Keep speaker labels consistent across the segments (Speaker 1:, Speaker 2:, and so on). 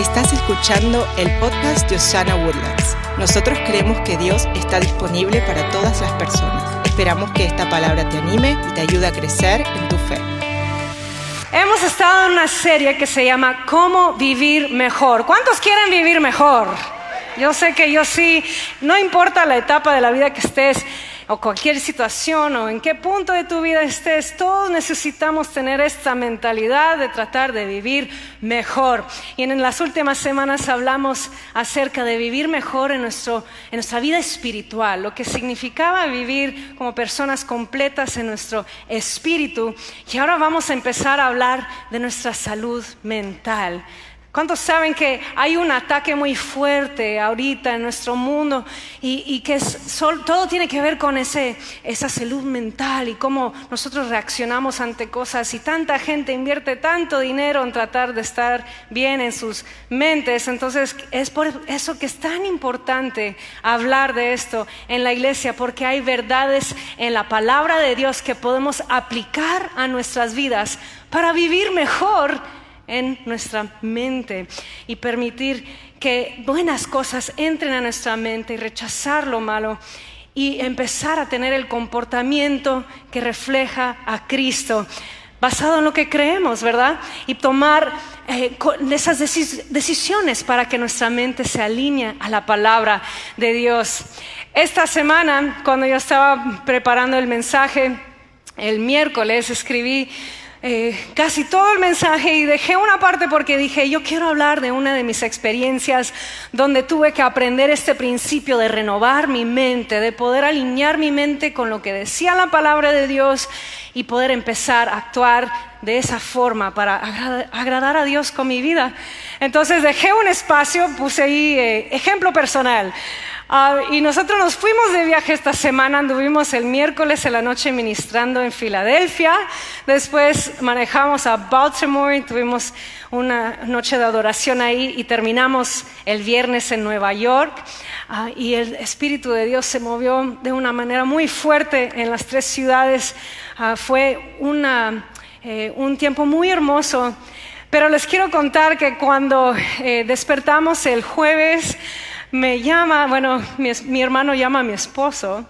Speaker 1: Estás escuchando el podcast de Osana Woodlands. Nosotros creemos que Dios está disponible para todas las personas. Esperamos que esta palabra te anime y te ayude a crecer en tu fe.
Speaker 2: Hemos estado en una serie que se llama Cómo vivir mejor. ¿Cuántos quieren vivir mejor? Yo sé que yo sí, no importa la etapa de la vida que estés, o cualquier situación o en qué punto de tu vida estés, todos necesitamos tener esta mentalidad de tratar de vivir mejor. Y en las últimas semanas hablamos acerca de vivir mejor en, nuestro, en nuestra vida espiritual, lo que significaba vivir como personas completas en nuestro espíritu. Y ahora vamos a empezar a hablar de nuestra salud mental. ¿Cuántos saben que hay un ataque muy fuerte ahorita en nuestro mundo y, que todo tiene que ver con ese, esa salud mental y cómo nosotros reaccionamos ante cosas y tanta gente invierte tanto dinero en tratar de estar bien en sus mentes? Entonces es por eso que es tan importante hablar de esto en la iglesia porque hay verdades en la palabra de Dios que podemos aplicar a nuestras vidas para vivir mejor en nuestra mente y permitir que buenas cosas entren a nuestra mente y rechazar lo malo y empezar a tener el comportamiento que refleja a Cristo, basado en lo que creemos, ¿verdad? Y tomar eh, esas decisiones para que nuestra mente se alinee a la palabra de Dios. Esta semana, cuando yo estaba preparando el mensaje, el miércoles escribí eh, casi todo el mensaje y dejé una parte porque dije, yo quiero hablar de una de mis experiencias donde tuve que aprender este principio de renovar mi mente, de poder alinear mi mente con lo que decía la palabra de Dios y poder empezar a actuar de esa forma para agradar a Dios con mi vida. Entonces dejé un espacio, puse ahí eh, ejemplo personal. Ah, y nosotros nos fuimos de viaje esta semana, anduvimos el miércoles en la noche ministrando en Filadelfia, después manejamos a Baltimore y tuvimos una noche de adoración ahí y terminamos el viernes en Nueva York. Ah, y el Espíritu de Dios se movió de una manera muy fuerte en las tres ciudades. Ah, fue eh, un tiempo muy hermoso. Pero les quiero contar que cuando eh, despertamos el jueves, me llama, bueno, mi, hermano llama a mi esposo.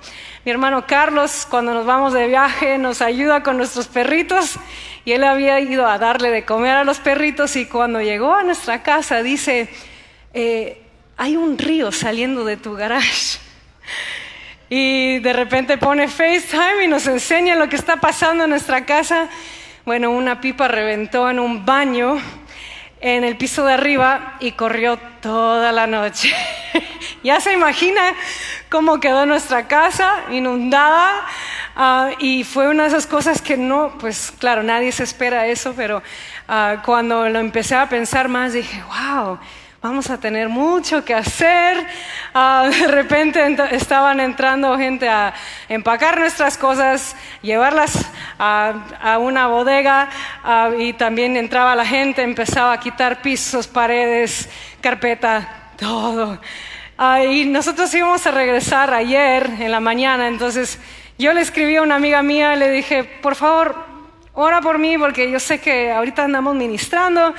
Speaker 2: Mi hermano Carlos, cuando nos vamos de viaje, nos ayuda con nuestros perritos y él había ido a darle de comer a los perritos y cuando llegó a nuestra casa dice, eh, hay un río saliendo de tu garage. Y de repente pone FaceTime y nos enseña lo que está pasando en nuestra casa. Bueno, una pipa reventó en un baño en el piso de arriba y corrió toda la noche. ya se imagina cómo quedó nuestra casa inundada ah, y fue una de esas cosas que no, pues claro, nadie se espera eso, pero ah, cuando lo empecé a pensar más dije, wow, vamos a tener mucho que hacer. Ah, de repente estaban entrando gente a empacar nuestras cosas, llevarlas a, una bodega y también entraba la gente, empezaba a quitar pisos, paredes, carpeta, todo. Ah, y nosotros íbamos a regresar ayer en la mañana, entonces yo le escribí a una amiga mía, le dije, por favor, ora por mí porque yo sé que ahorita andamos ministrando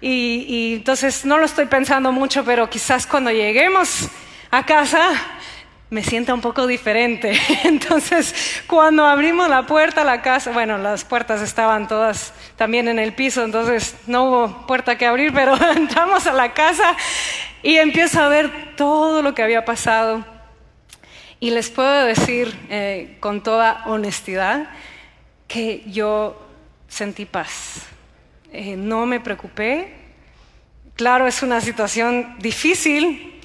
Speaker 2: y, entonces no lo estoy pensando mucho, pero quizás cuando lleguemos a casa me sienta un poco diferente. Entonces, cuando abrimos la puerta a la casa, bueno, las puertas estaban todas también en el piso, entonces no hubo puerta que abrir, pero entramos a la casa y empiezo a ver todo lo que había pasado. Y les puedo decir eh, con toda honestidad que yo sentí paz. Eh, no me preocupé. Claro, es una situación difícil,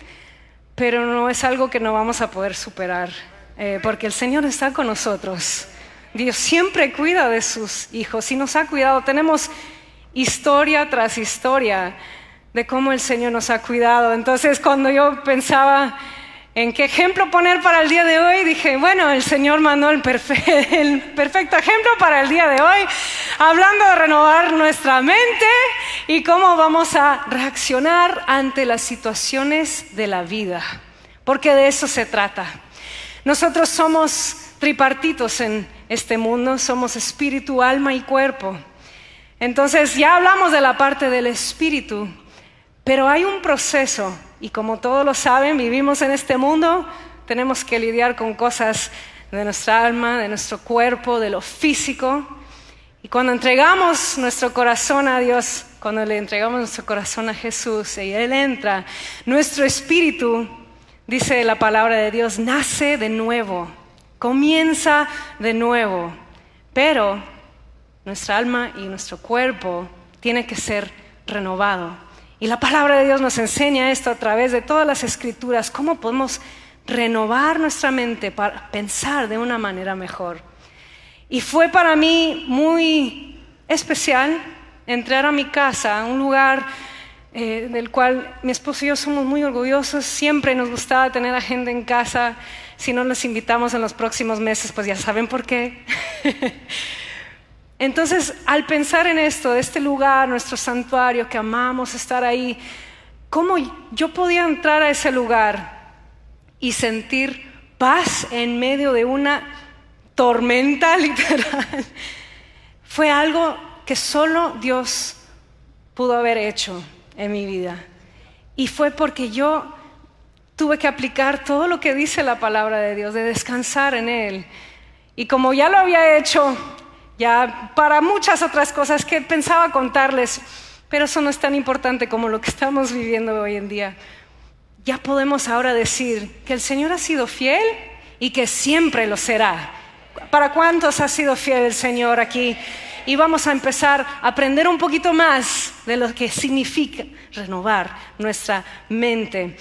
Speaker 2: pero no es algo que no vamos a poder superar, eh, porque el Señor está con nosotros. Dios siempre cuida de sus hijos y nos ha cuidado. Tenemos historia tras historia de cómo el Señor nos ha cuidado. Entonces, cuando yo pensaba en qué ejemplo poner para el día de hoy, dije, bueno, el Señor mandó el, perfecto ejemplo para el día de hoy, hablando de renovar nuestra mente y cómo vamos a reaccionar ante las situaciones de la vida, porque de eso se trata. Nosotros somos tripartitos en este mundo, somos espíritu, alma y cuerpo. Entonces ya hablamos de la parte del espíritu, Pero hay un proceso, y como todos lo saben, vivimos en este mundo, tenemos que lidiar con cosas de nuestra alma, de nuestro cuerpo, de lo físico. Y cuando entregamos nuestro corazón a Dios, cuando le entregamos nuestro corazón a Jesús y Él entra, nuestro espíritu, dice la palabra de Dios, nace de nuevo, comienza de nuevo. Pero nuestra alma y nuestro cuerpo tiene que ser renovado. Y la palabra de Dios nos enseña esto a través de todas las escrituras, cómo podemos renovar nuestra mente para pensar de una manera mejor. Y fue para mí muy especial entrar a mi casa, a un lugar eh, del cual mi esposo y yo somos muy orgullosos. Siempre nos gustaba tener a gente en casa. Si no nos invitamos en los próximos meses, pues ya saben por qué. Entonces, al pensar en esto, de este lugar, nuestro santuario, que amamos estar ahí, ¿cómo yo podía entrar a ese lugar y sentir paz en medio de una tormenta literal? Fue algo que solo Dios pudo haber hecho en mi vida. Y fue porque yo tuve que aplicar todo lo que dice la palabra de Dios, de descansar en Él. Y como ya lo había hecho ya para muchas otras cosas que pensaba contarles, pero eso no es tan importante como lo que estamos viviendo hoy en día. Ya podemos ahora decir que el Señor ha sido fiel y que siempre lo será. ¿Para cuántos ha sido fiel el Señor aquí? Y vamos a empezar a aprender un poquito más de lo que significa renovar nuestra mente.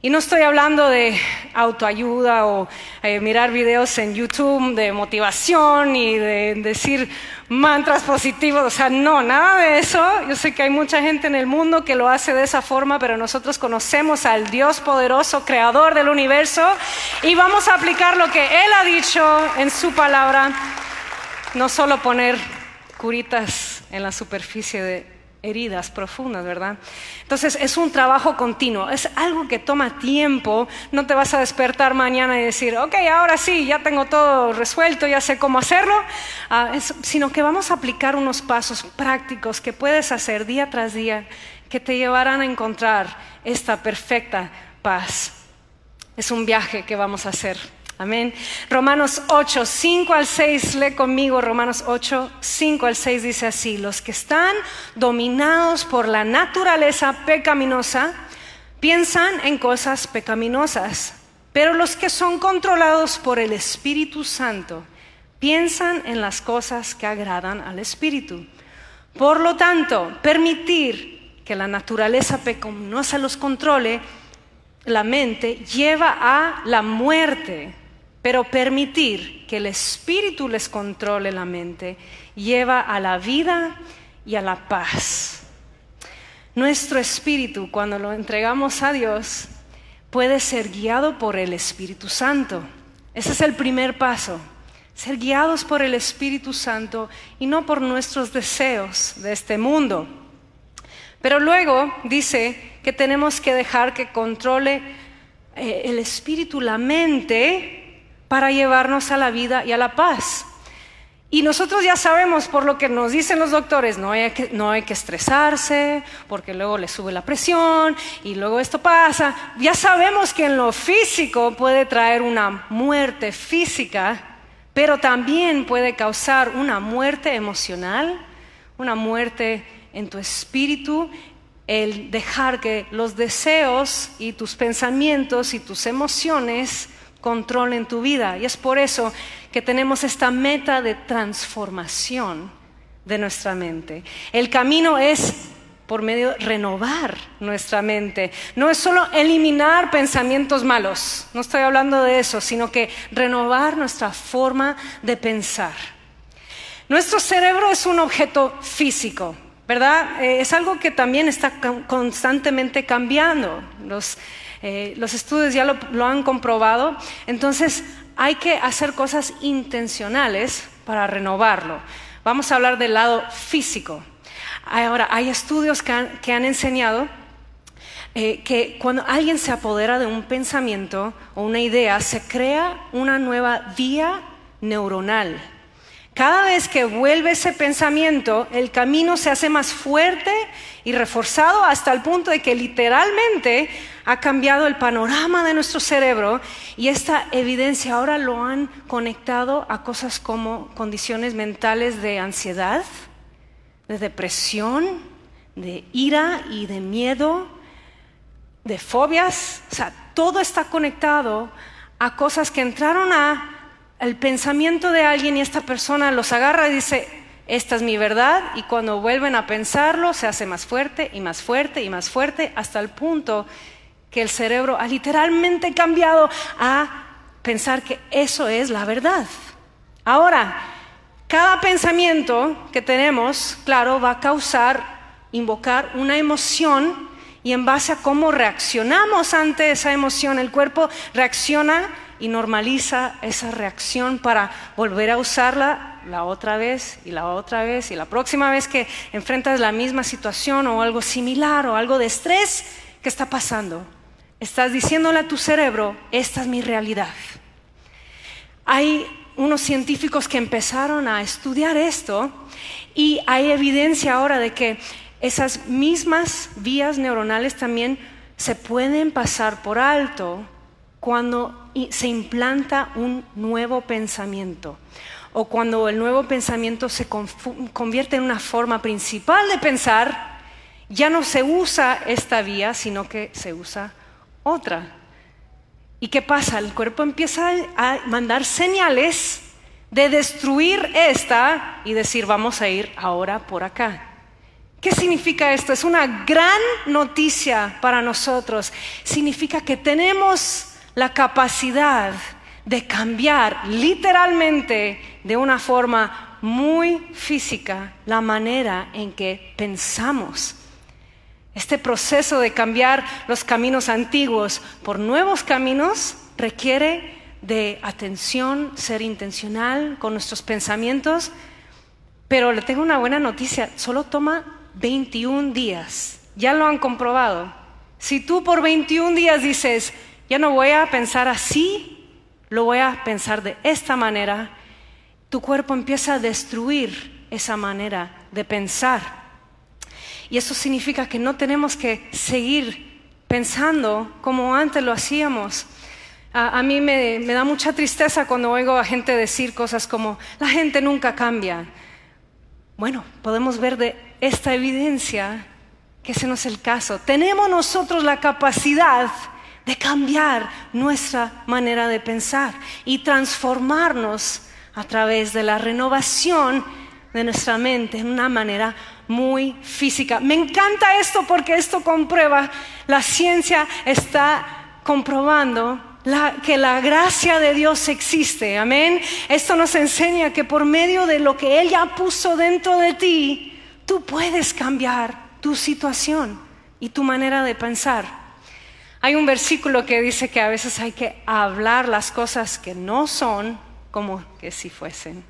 Speaker 2: Y no estoy hablando de autoayuda o eh, mirar videos en YouTube de motivación y de decir mantras positivos, o sea, no, nada de eso. Yo sé que hay mucha gente en el mundo que lo hace de esa forma, pero nosotros conocemos al Dios poderoso, creador del universo, y vamos a aplicar lo que Él ha dicho en su palabra, no solo poner curitas en la superficie de heridas profundas, ¿verdad? Entonces es un trabajo continuo, es algo que toma tiempo, no te vas a despertar mañana y decir, ok, ahora sí, ya tengo todo resuelto, ya sé cómo hacerlo, ah, sino que vamos a aplicar unos pasos prácticos que puedes hacer día tras día que te llevarán a encontrar esta perfecta paz. Es un viaje que vamos a hacer. Amén. Romanos 8, 5 al 6, lee conmigo Romanos 8, 5 al 6 dice así, los que están dominados por la naturaleza pecaminosa piensan en cosas pecaminosas, pero los que son controlados por el Espíritu Santo piensan en las cosas que agradan al Espíritu. Por lo tanto, permitir que la naturaleza pecaminosa los controle la mente lleva a la muerte pero permitir que el espíritu les controle la mente lleva a la vida y a la paz. Nuestro espíritu, cuando lo entregamos a Dios, puede ser guiado por el Espíritu Santo. Ese es el primer paso, ser guiados por el Espíritu Santo y no por nuestros deseos de este mundo. Pero luego dice que tenemos que dejar que controle eh, el Espíritu la mente para llevarnos a la vida y a la paz. Y nosotros ya sabemos por lo que nos dicen los doctores, no hay, que, no hay que estresarse, porque luego le sube la presión y luego esto pasa. Ya sabemos que en lo físico puede traer una muerte física, pero también puede causar una muerte emocional, una muerte en tu espíritu, el dejar que los deseos y tus pensamientos y tus emociones control en tu vida. Y es por eso que tenemos esta meta de transformación de nuestra mente. El camino es por medio de renovar nuestra mente. No es solo eliminar pensamientos malos, no estoy hablando de eso, sino que renovar nuestra forma de pensar. Nuestro cerebro es un objeto físico, ¿verdad? Eh, es algo que también está constantemente cambiando. Los eh, los estudios ya lo, han comprobado. Entonces hay que hacer cosas intencionales para renovarlo. Vamos a hablar del lado físico. Ahora, hay estudios que han, enseñado eh, que cuando alguien se apodera de un pensamiento o una idea, se crea una nueva vía neuronal. Cada vez que vuelve ese pensamiento, el camino se hace más fuerte y reforzado hasta el punto de que literalmente ha cambiado el panorama de nuestro cerebro y esta evidencia ahora lo han conectado a cosas como condiciones mentales de ansiedad, de depresión, de ira y de miedo, de fobias, o sea, todo está conectado a cosas que entraron a el pensamiento de alguien y esta persona los agarra y dice, esta es mi verdad, y cuando vuelven a pensarlo se hace más fuerte y más fuerte y más fuerte hasta el punto que el cerebro ha literalmente cambiado a pensar que eso es la verdad. Ahora, cada pensamiento que tenemos, claro, va a causar, invocar una emoción y en base a cómo reaccionamos ante esa emoción, el cuerpo reacciona y normaliza esa reacción para volver a usarla la otra vez y la otra vez y la próxima vez que enfrentas la misma situación o algo similar o algo de estrés, ¿qué está pasando? Estás diciéndole a tu cerebro, esta es mi realidad. Hay unos científicos que empezaron a estudiar esto y hay evidencia ahora de que esas mismas vías neuronales también se pueden pasar por alto cuando se implanta un nuevo pensamiento o cuando el nuevo pensamiento se convierte en una forma principal de pensar, ya no se usa esta vía, sino que se usa otra. ¿Y qué pasa? El cuerpo empieza a mandar señales de destruir esta y decir, vamos a ir ahora por acá. ¿Qué significa esto? Es una gran noticia para nosotros. Significa que tenemos la capacidad de cambiar literalmente de una forma muy física la manera en que pensamos. Este proceso de cambiar los caminos antiguos por nuevos caminos requiere de atención, ser intencional con nuestros pensamientos, pero le tengo una buena noticia, solo toma 21 días, ya lo han comprobado. Si tú por 21 días dices, ya no voy a pensar así, lo voy a pensar de esta manera, tu cuerpo empieza a destruir esa manera de pensar. Y eso significa que no tenemos que seguir pensando como antes lo hacíamos. A, mí me, da mucha tristeza cuando oigo a gente decir cosas como, la gente nunca cambia. Bueno, podemos ver de esta evidencia que ese no es el caso. Tenemos nosotros la capacidad de cambiar nuestra manera de pensar y transformarnos a través de la renovación de nuestra mente en una manera muy física. Me encanta esto porque esto comprueba, la ciencia está comprobando que la gracia de Dios existe. Amén. Esto nos enseña que por medio de lo que Él ya puso dentro de ti, tú puedes cambiar tu situación y tu manera de pensar. Hay un versículo que dice que a veces hay que hablar las cosas que no son como que si fuesen.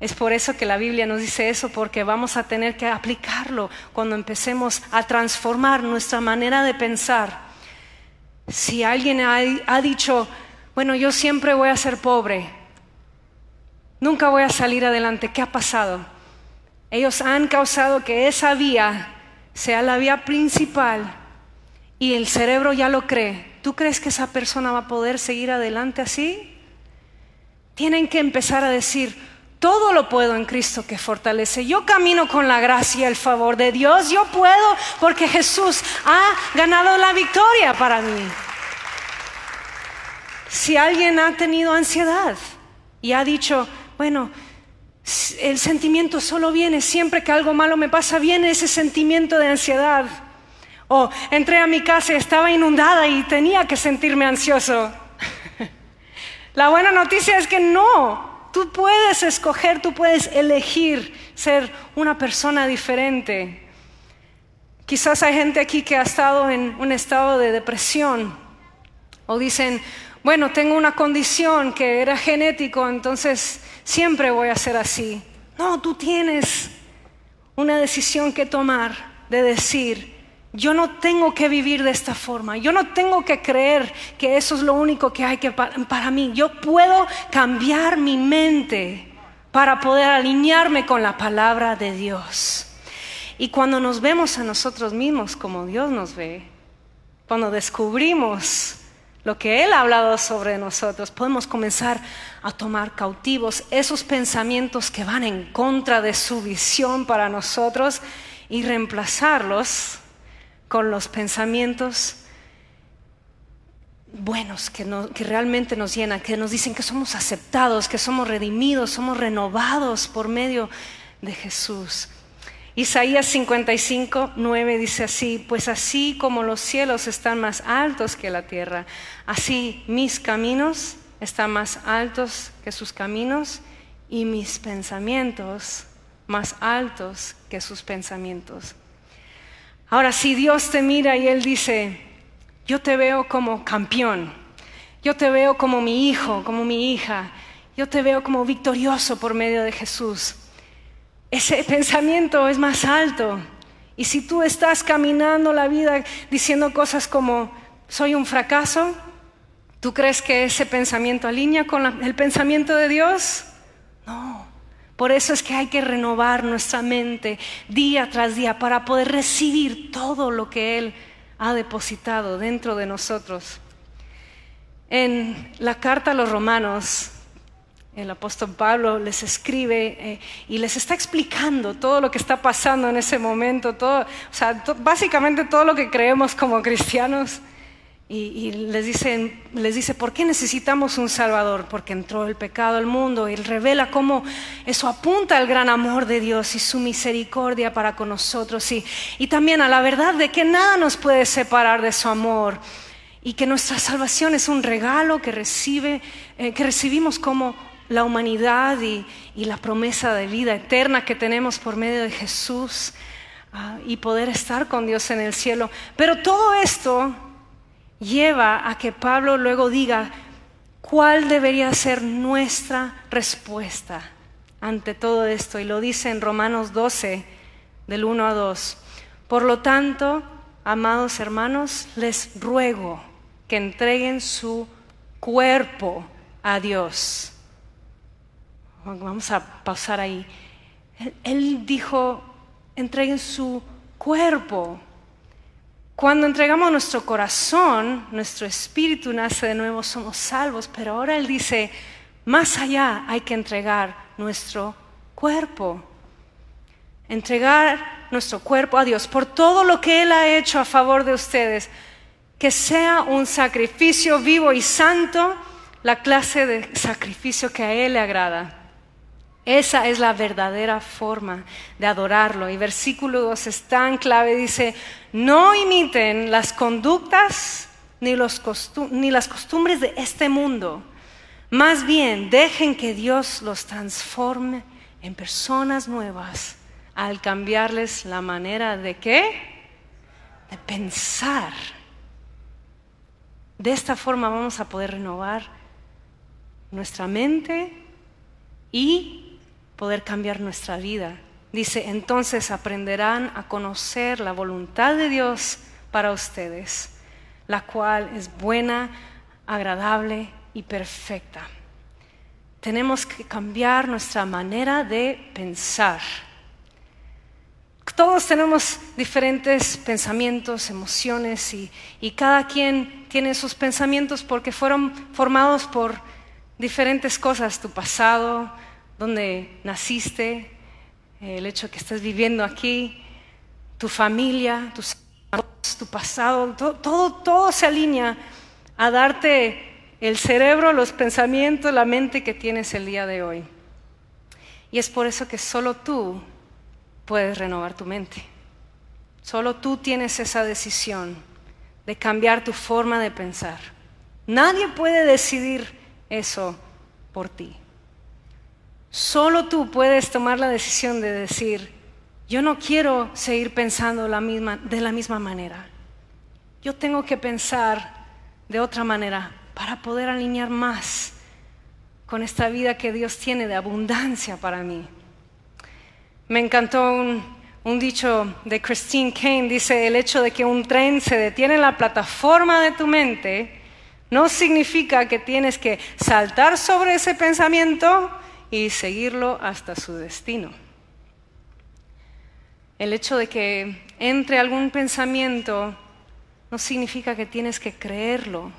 Speaker 2: Es por eso que la Biblia nos dice eso, porque vamos a tener que aplicarlo cuando empecemos a transformar nuestra manera de pensar. Si alguien ha, dicho, bueno, yo siempre voy a ser pobre, nunca voy a salir adelante, ¿qué ha pasado? Ellos han causado que esa vía sea la vía principal y el cerebro ya lo cree. ¿Tú crees que esa persona va a poder seguir adelante así? Tienen que empezar a decir, todo lo puedo en Cristo que fortalece. Yo camino con la gracia y el favor de Dios. Yo puedo porque Jesús ha ganado la victoria para mí. Si alguien ha tenido ansiedad y ha dicho, bueno, el sentimiento solo viene siempre que algo malo me pasa, viene ese sentimiento de ansiedad. O entré a mi casa y estaba inundada y tenía que sentirme ansioso. La buena noticia es que no, Tú puedes escoger, tú puedes elegir ser una persona diferente. Quizás hay gente aquí que ha estado en un estado de depresión o dicen, bueno, tengo una condición que era genético, entonces siempre voy a ser así. No, tú tienes una decisión que tomar de decir, yo no tengo que vivir de esta forma. Yo no tengo que creer que eso es lo único que hay que para, mí. Yo puedo cambiar mi mente para poder alinearme con la palabra de Dios. Y cuando nos vemos a nosotros mismos como Dios nos ve, cuando descubrimos lo que Él ha hablado sobre nosotros, podemos comenzar a tomar cautivos esos pensamientos que van en contra de su visión para nosotros y reemplazarlos con los pensamientos buenos que, que, realmente nos llenan, que nos dicen que somos aceptados, que somos redimidos, somos renovados por medio de Jesús. Isaías 55, 9 dice así, pues así como los cielos están más altos que la tierra, así mis caminos están más altos que sus caminos y mis pensamientos más altos que sus pensamientos. Ahora, si Dios te mira y Él dice, yo te veo como campeón, yo te veo como mi hijo, como mi hija, yo te veo como victorioso por medio de Jesús ese pensamiento es más alto. Y si tú estás caminando la vida diciendo cosas como, soy un fracaso, ¿tú crees que ese pensamiento alinea con el pensamiento de Dios? No. Por eso es que hay que renovar nuestra mente día tras día para poder recibir todo lo que Él ha depositado dentro de nosotros. En la carta a los romanos, el apóstol Pablo les escribe eh, y les está explicando todo lo que está pasando en ese momento, todo, o sea, básicamente todo lo que creemos como cristianos. Y, les, dicen, les dice, ¿por qué necesitamos un Salvador? Porque entró el pecado al mundo y revela cómo eso apunta al gran amor de Dios y su misericordia para con nosotros y, y también a la verdad de que nada nos puede separar de su amor y que nuestra salvación es un regalo que, recibe, eh, que recibimos como la humanidad y, la promesa de vida eterna que tenemos por medio de Jesús ah, y poder estar con Dios en el cielo. Pero todo esto lleva a que Pablo luego diga cuál debería ser nuestra respuesta ante todo esto. Y lo dice en Romanos 12, del 1 a 2. Por lo tanto, amados hermanos, les ruego que entreguen su cuerpo a Dios Vamos a pasar ahí. Él dijo, entreguen su cuerpo. Cuando entregamos nuestro corazón, nuestro espíritu nace de nuevo, somos salvos, pero ahora Él dice, más allá hay que entregar nuestro cuerpo. Entregar nuestro cuerpo a Dios por todo lo que Él ha hecho a favor de ustedes. Que sea un sacrificio vivo y santo, la clase de sacrificio que a Él le agrada. Esa es la verdadera forma de adorarlo. Y versículo 2 es tan clave, dice, no imiten las conductas ni, ni las costumbres de este mundo. Más bien, dejen que Dios los transforme en personas nuevas al cambiarles la manera de qué? De pensar. De esta forma vamos a poder renovar nuestra mente y poder cambiar nuestra vida. Dice, entonces aprenderán a conocer la voluntad de Dios para ustedes, la cual es buena, agradable y perfecta. Tenemos que cambiar nuestra manera de pensar. Todos tenemos diferentes pensamientos, emociones y, y cada quien tiene sus pensamientos porque fueron formados por diferentes cosas, tu pasado, donde naciste, el hecho de que estés viviendo aquí, tu familia, tus tu pasado, todo, todo, se alinea a darte el cerebro, los pensamientos, la mente que tienes el día de hoy. Y es por eso que solo tú puedes renovar tu mente. Solo tú tienes esa decisión de cambiar tu forma de pensar. Nadie puede decidir eso por ti. Solo tú puedes tomar la decisión de decir, yo no quiero seguir pensando de la misma manera. Yo tengo que pensar de otra manera para poder alinear más con esta vida que Dios tiene de abundancia para mí. Me encantó un, un dicho de Christine Kane, dice, el hecho de que un tren se detiene en la plataforma de tu mente no significa que tienes que saltar sobre ese pensamiento y seguirlo hasta su destino. el hecho de que entre algún pensamiento no significa que tienes que creerlo.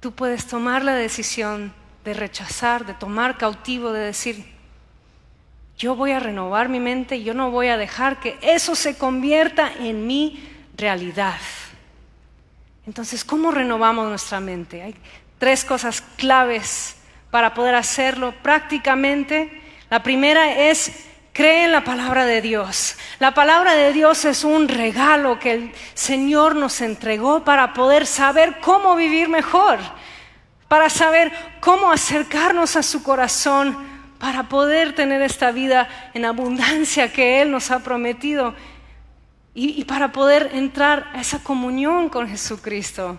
Speaker 2: Tú puedes tomar la decisión de rechazar, de tomar cautivo, de decir, yo voy a renovar mi mente yo no voy a dejar que eso se convierta en mi realidad. Entonces, ¿cómo renovamos nuestra mente? Hay tres cosas claves para poder hacerlo prácticamente. La primera es cree en la palabra de Dios. La palabra de Dios es un regalo que el Señor nos entregó para poder saber cómo vivir mejor, para saber cómo acercarnos a su corazón, para poder tener esta vida en abundancia que Él nos ha prometido y, para poder entrar a esa comunión con Jesucristo.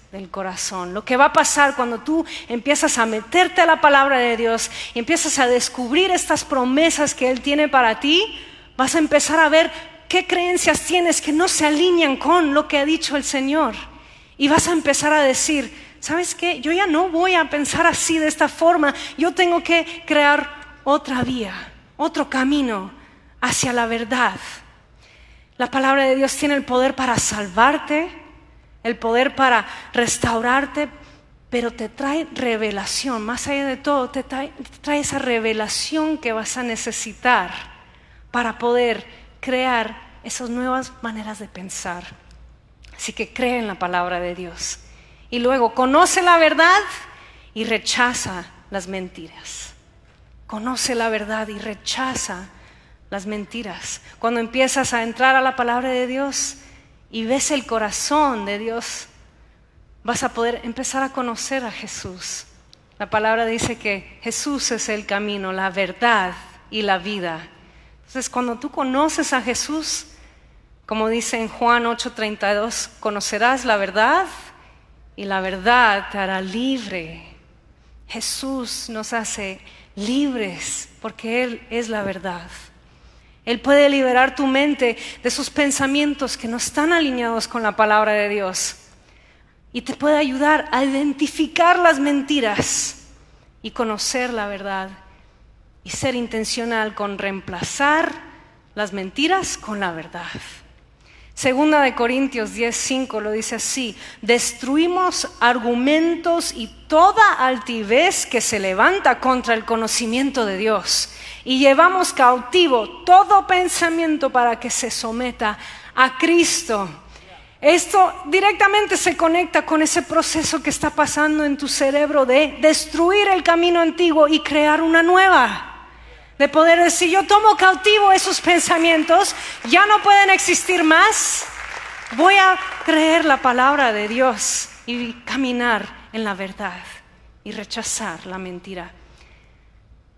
Speaker 2: del corazón. Lo que va a pasar cuando tú empiezas a meterte a la palabra de Dios y empiezas a descubrir estas promesas que Él tiene para ti, vas a empezar a ver qué creencias tienes que no se alinean con lo que ha dicho el Señor. Y vas a empezar a decir, ¿sabes qué? Yo ya no voy a pensar así de esta forma, yo tengo que crear otra vía, otro camino hacia la verdad. La palabra de Dios tiene el poder para salvarte, el poder para restaurarte, pero te trae revelación, más allá de todo, te trae, esa revelación que vas a necesitar para poder crear esas nuevas maneras de pensar. Así que cree en la palabra de Dios. Y luego conoce la verdad y rechaza las mentiras. Conoce la verdad y rechaza las mentiras. Cuando empiezas a entrar a la palabra de Dios, y ves el corazón de Dios, vas a poder empezar a conocer a Jesús. La palabra dice que Jesús es el camino, la verdad y la vida. Entonces, cuando tú conoces a Jesús, como dice en Juan 8:32, conocerás la verdad y la verdad te hará libre. Jesús nos hace libres porque Él es la verdad. Él puede liberar tu mente de esos pensamientos que no están alineados con la palabra de Dios. Y te puede ayudar a identificar las mentiras y conocer la verdad. Y ser intencional con reemplazar las mentiras con la verdad. Segunda de Corintios 10:5 lo dice así, destruimos argumentos y toda altivez que se levanta contra el conocimiento de Dios y llevamos cautivo todo pensamiento para que se someta a Cristo. Esto directamente se conecta con ese proceso que está pasando en tu cerebro de destruir el camino antiguo y crear una nueva. De poder decir, yo tomo cautivo esos pensamientos, ya no pueden existir más. Voy a creer la palabra de Dios y caminar en la verdad y rechazar la mentira.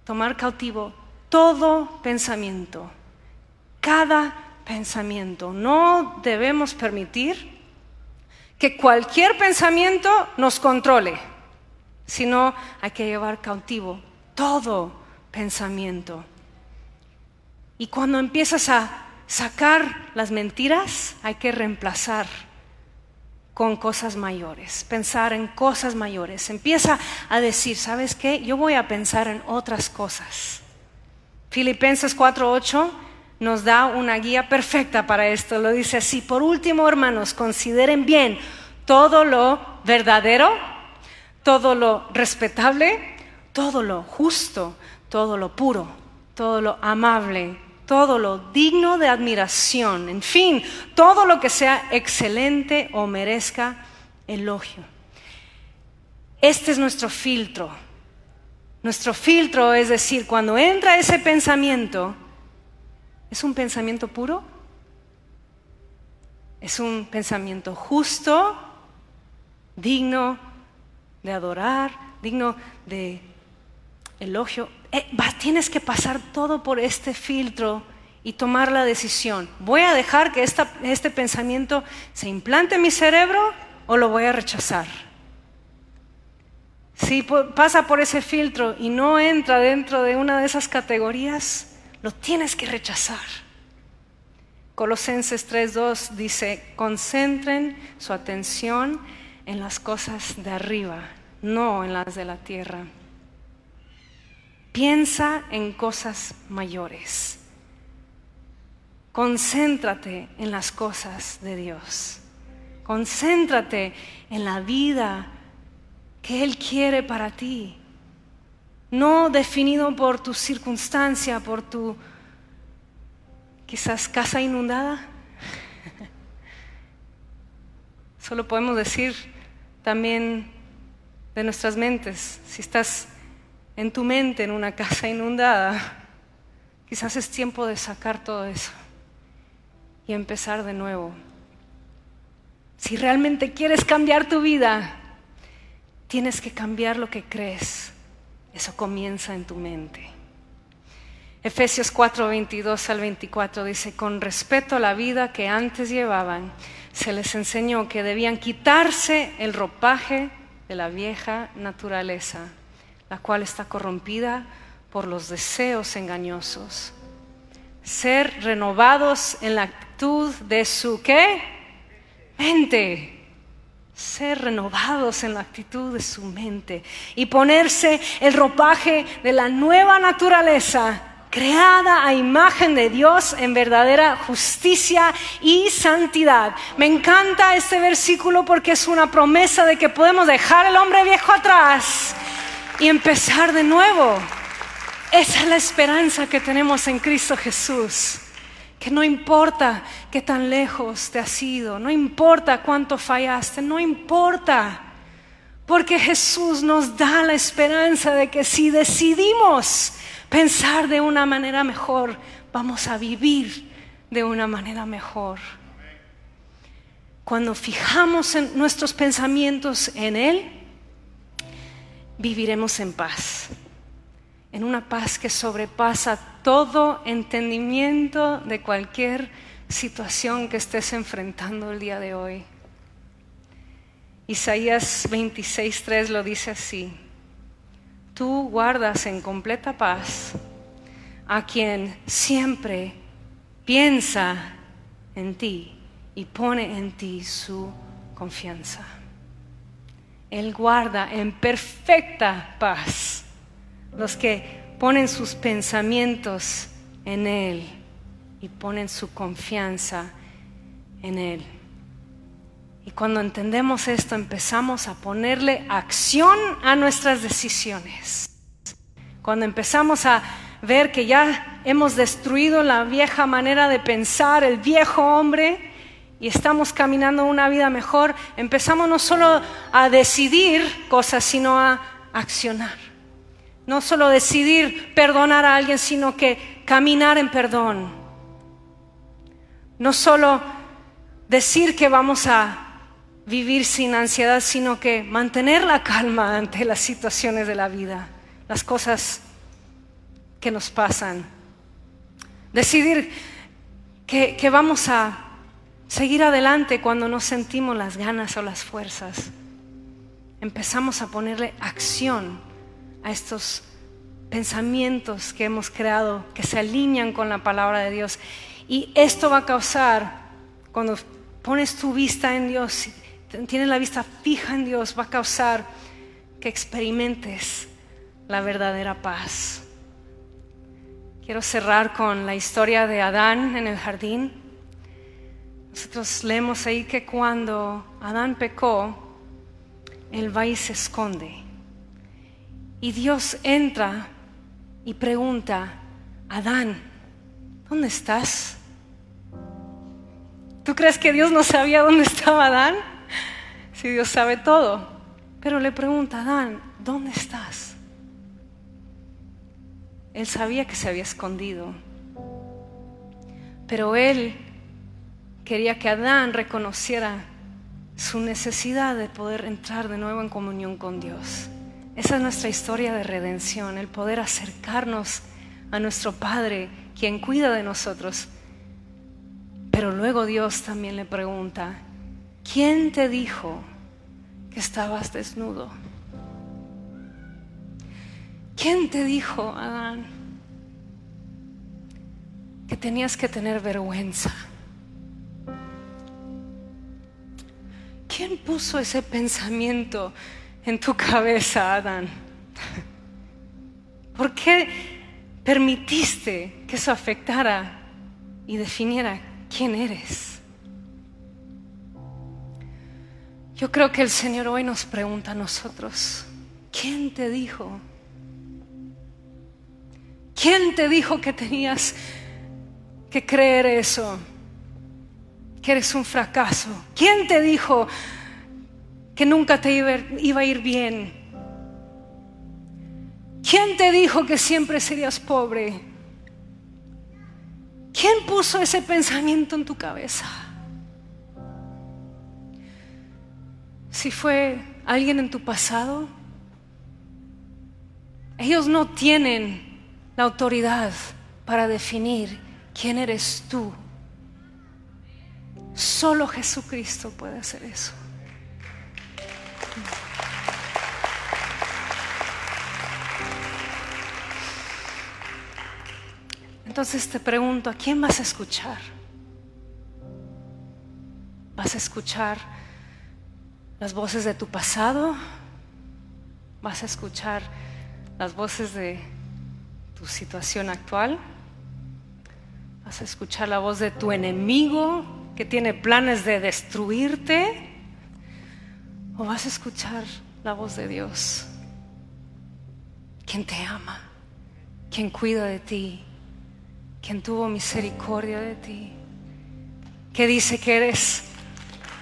Speaker 2: Tomar cautivo todo pensamiento, cada pensamiento. No debemos permitir que cualquier pensamiento nos controle, sino hay que llevar cautivo todo pensamiento. Y cuando empiezas a sacar las mentiras, hay que reemplazar con cosas mayores, pensar en cosas mayores. Empieza a decir, ¿sabes qué? Yo voy a pensar en otras cosas. Filipenses 4:8 nos da una guía perfecta para esto. Lo dice así, por último, hermanos, consideren bien todo lo verdadero, todo lo respetable, todo lo justo, todo lo puro, todo lo amable, todo lo digno de admiración, en fin, todo lo que sea excelente o merezca elogio. Este es nuestro filtro nuestro filtro, es decir, cuando entra ese pensamiento, ¿es un pensamiento puro? ¿Es un pensamiento justo, digno de adorar, digno de elogio? Eh, tienes que pasar todo por este filtro y tomar la decisión. ¿Voy a dejar que este pensamiento se implante en mi cerebro o lo voy a rechazar? Si pasa por ese filtro y no entra dentro de una de esas categorías, lo tienes que rechazar. Colosenses 3.2 dice, concentren su atención en las cosas de arriba, no en las de la tierra. Piensa en cosas mayores. Concéntrate en las cosas de Dios. Concéntrate en la vida que Él quiere para ti. No definido por tu circunstancia, por tu quizás casa inundada. Solo podemos decir también de nuestras mentes, si estás en tu mente en una casa inundada, quizás es tiempo de sacar todo eso y empezar de nuevo. Si realmente quieres cambiar tu vida, tienes que cambiar lo que crees. Eso comienza en tu mente. Efesios 4, 22 al 24 dice, con respeto a la vida que antes llevaban, se les enseñó que debían quitarse el ropaje de la vieja naturaleza, la cual está corrompida por los deseos engañosos. Ser renovados en la actitud de su qué? Mente. Ser renovados en la actitud de su mente y ponerse el ropaje de la nueva naturaleza creada a imagen de Dios en verdadera justicia y santidad. Me encanta este versículo porque es una promesa de que podemos dejar el hombre viejo atrás y empezar de nuevo. Esa es la esperanza que tenemos en Cristo Jesús. Que no importa qué tan lejos te has ido, no importa cuánto fallaste, no importa. Porque Jesús nos da la esperanza de que si decidimos pensar de una manera mejor, vamos a vivir de una manera mejor. Cuando fijamos nuestros pensamientos en Él, viviremos en paz, en una paz que sobrepasa todo entendimiento de cualquier situación que estés enfrentando el día de hoy. Isaías 26.3 lo dice así tú guardas en completa paz a quien siempre piensa en ti y pone en ti su confianza. Él guarda en perfecta paz los que ponen sus pensamientos en Él y ponen su confianza en Él. Y cuando entendemos esto, empezamos a ponerle acción a nuestras decisiones. Cuando empezamos a ver que ya hemos destruido la vieja manera de pensar, el viejo hombre, y estamos caminando una vida mejor, empezamos no solo a decidir cosas, sino a accionar. No solo decidir perdonar a alguien, sino que caminar en perdón. No solo decir que vamos a vivir sin ansiedad, sino que mantener la calma ante las situaciones de la vida, las cosas que nos pasan. Decidir que, vamos a seguir adelante cuando no sentimos las ganas o las fuerzas. Empezamos a ponerle acción a estos pensamientos que hemos creado, que se alinean con la palabra de Dios. Y esto va a causar, cuando pones tu vista en Dios tienes la vista fija en Dios, va a causar que experimentes la verdadera paz. Quiero cerrar con la historia de Adán en el jardín. Nosotros leemos ahí que cuando Adán pecó, él va y se esconde. Y Dios entra y pregunta, Adán, ¿dónde estás? ¿Tú crees que Dios no sabía dónde estaba Adán? si Dios sabe todo. Pero le pregunta, Adán, ¿dónde estás? Él sabía que se había escondido. Pero él quería que Adán reconociera su necesidad de poder entrar de nuevo en comunión con Dios. Esa es nuestra historia de redención, el poder acercarnos a nuestro Padre, quien cuida de nosotros. Pero luego Dios también le pregunta, ¿quién te dijo que estabas desnudo? ¿Quién te dijo, Adán, que tenías que tener vergüenza? ¿Quién puso ese pensamiento en tu cabeza, Adán? ¿Por qué permitiste que eso afectara y definiera quién eres? Yo creo que el Señor hoy nos pregunta a nosotros, ¿quién te dijo? ¿Quién te dijo que tenías que creer eso? Que eres un fracaso. ¿Quién te dijo que nunca te iba a ir bien? ¿Quién te dijo que siempre serías pobre? ¿Quién puso ese pensamiento en tu cabeza? Si fue alguien en tu pasado, ellos no tienen la autoridad para definir quién eres tú. Solo Jesucristo puede hacer eso. Entonces te pregunto, ¿a quién vas a escuchar? ¿Vas a escuchar las voces de tu pasado? ¿Vas a escuchar las voces de tu situación actual? ¿Vas a escuchar la voz de tu enemigo que tiene planes de destruirte? ¿O vas a escuchar la voz de Dios, quien te ama, quien cuida de ti? quien tuvo misericordia de ti, que dice que eres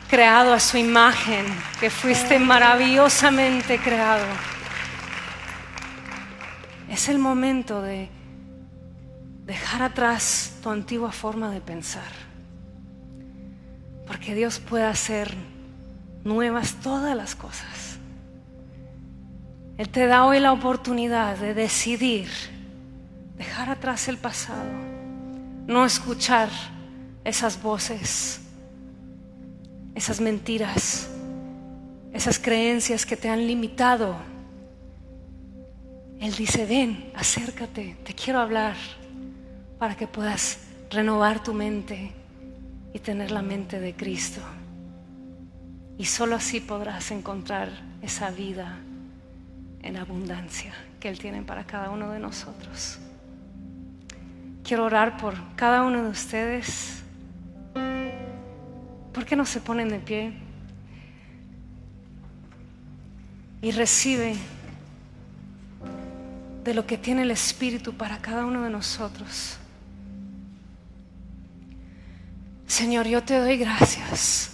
Speaker 2: creado a su imagen, que fuiste maravillosamente creado. Es el momento de dejar atrás tu antigua forma de pensar, porque Dios puede hacer nuevas todas las cosas. Él te da hoy la oportunidad de decidir dejar atrás el pasado no escuchar esas voces, esas mentiras, esas creencias que te han limitado. Él dice, ven, acércate, te quiero hablar para que puedas renovar tu mente y tener la mente de Cristo. Y solo así podrás encontrar esa vida en abundancia que Él tiene para cada uno de nosotros. Quiero orar por cada uno de ustedes. ¿Por qué no se ponen de pie? Y recibe de lo que tiene el Espíritu para cada uno de nosotros. Señor, yo te doy gracias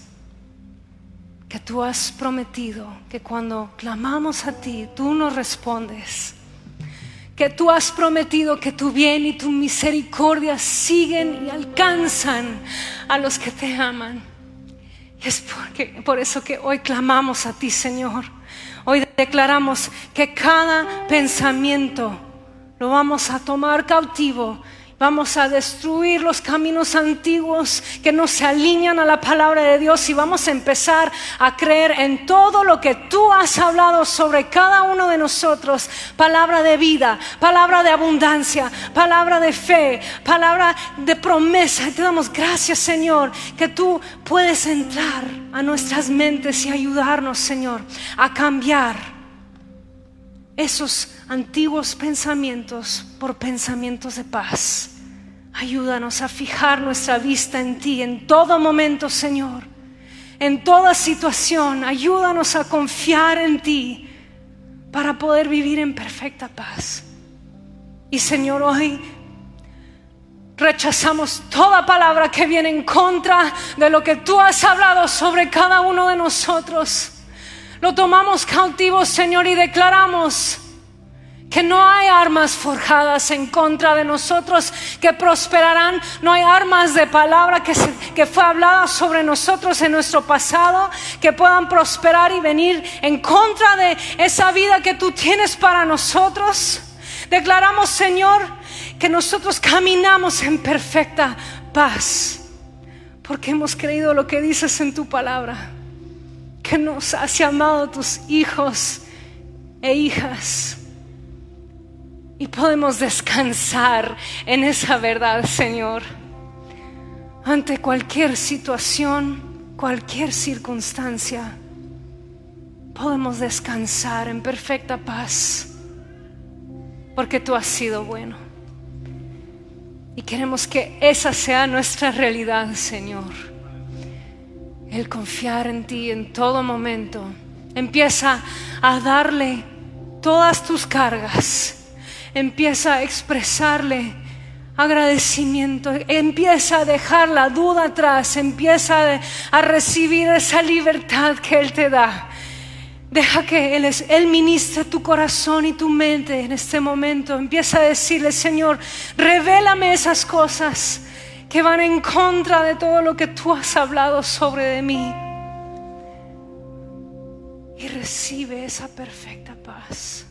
Speaker 2: que tú has prometido que cuando clamamos a ti, tú nos respondes que tú has prometido que tu bien y tu misericordia siguen y alcanzan a los que te aman. Y es porque, por eso que hoy clamamos a ti, Señor. Hoy declaramos que cada pensamiento lo vamos a tomar cautivo Vamos a destruir los caminos antiguos que no se alinean a la palabra de Dios y vamos a empezar a creer en todo lo que tú has hablado sobre cada uno de nosotros. Palabra de vida, palabra de abundancia, palabra de fe, palabra de promesa. Te damos gracias, Señor, que tú puedes entrar a nuestras mentes y ayudarnos, Señor, a cambiar esos antiguos pensamientos por pensamientos de paz. Ayúdanos a fijar nuestra vista en ti en todo momento, Señor. En toda situación, ayúdanos a confiar en ti para poder vivir en perfecta paz. Y Señor, hoy rechazamos toda palabra que viene en contra de lo que tú has hablado sobre cada uno de nosotros. Lo tomamos cautivo, Señor, y declaramos que no hay armas forjadas en contra de nosotros que prosperarán, no hay armas de palabra que, que fue hablada sobre nosotros en nuestro pasado que puedan prosperar y venir en contra de esa vida que tú tienes para nosotros. Declaramos, Señor, que nosotros caminamos en perfecta paz, porque hemos creído lo que dices en tu palabra, que nos has llamado tus hijos e hijas Y podemos descansar en esa verdad, Señor. Ante cualquier situación, cualquier circunstancia, podemos descansar en perfecta paz. Porque tú has sido bueno. Y queremos que esa sea nuestra realidad, Señor. El confiar en ti en todo momento. Empieza a darle todas tus cargas empieza a expresarle agradecimiento, empieza a dejar la duda atrás, empieza a recibir esa libertad que Él te da. Deja que Él, es, Él ministre tu corazón y tu mente en este momento. Empieza a decirle, Señor, revélame esas cosas que van en contra de todo lo que tú has hablado sobre de mí. Y recibe esa perfecta paz.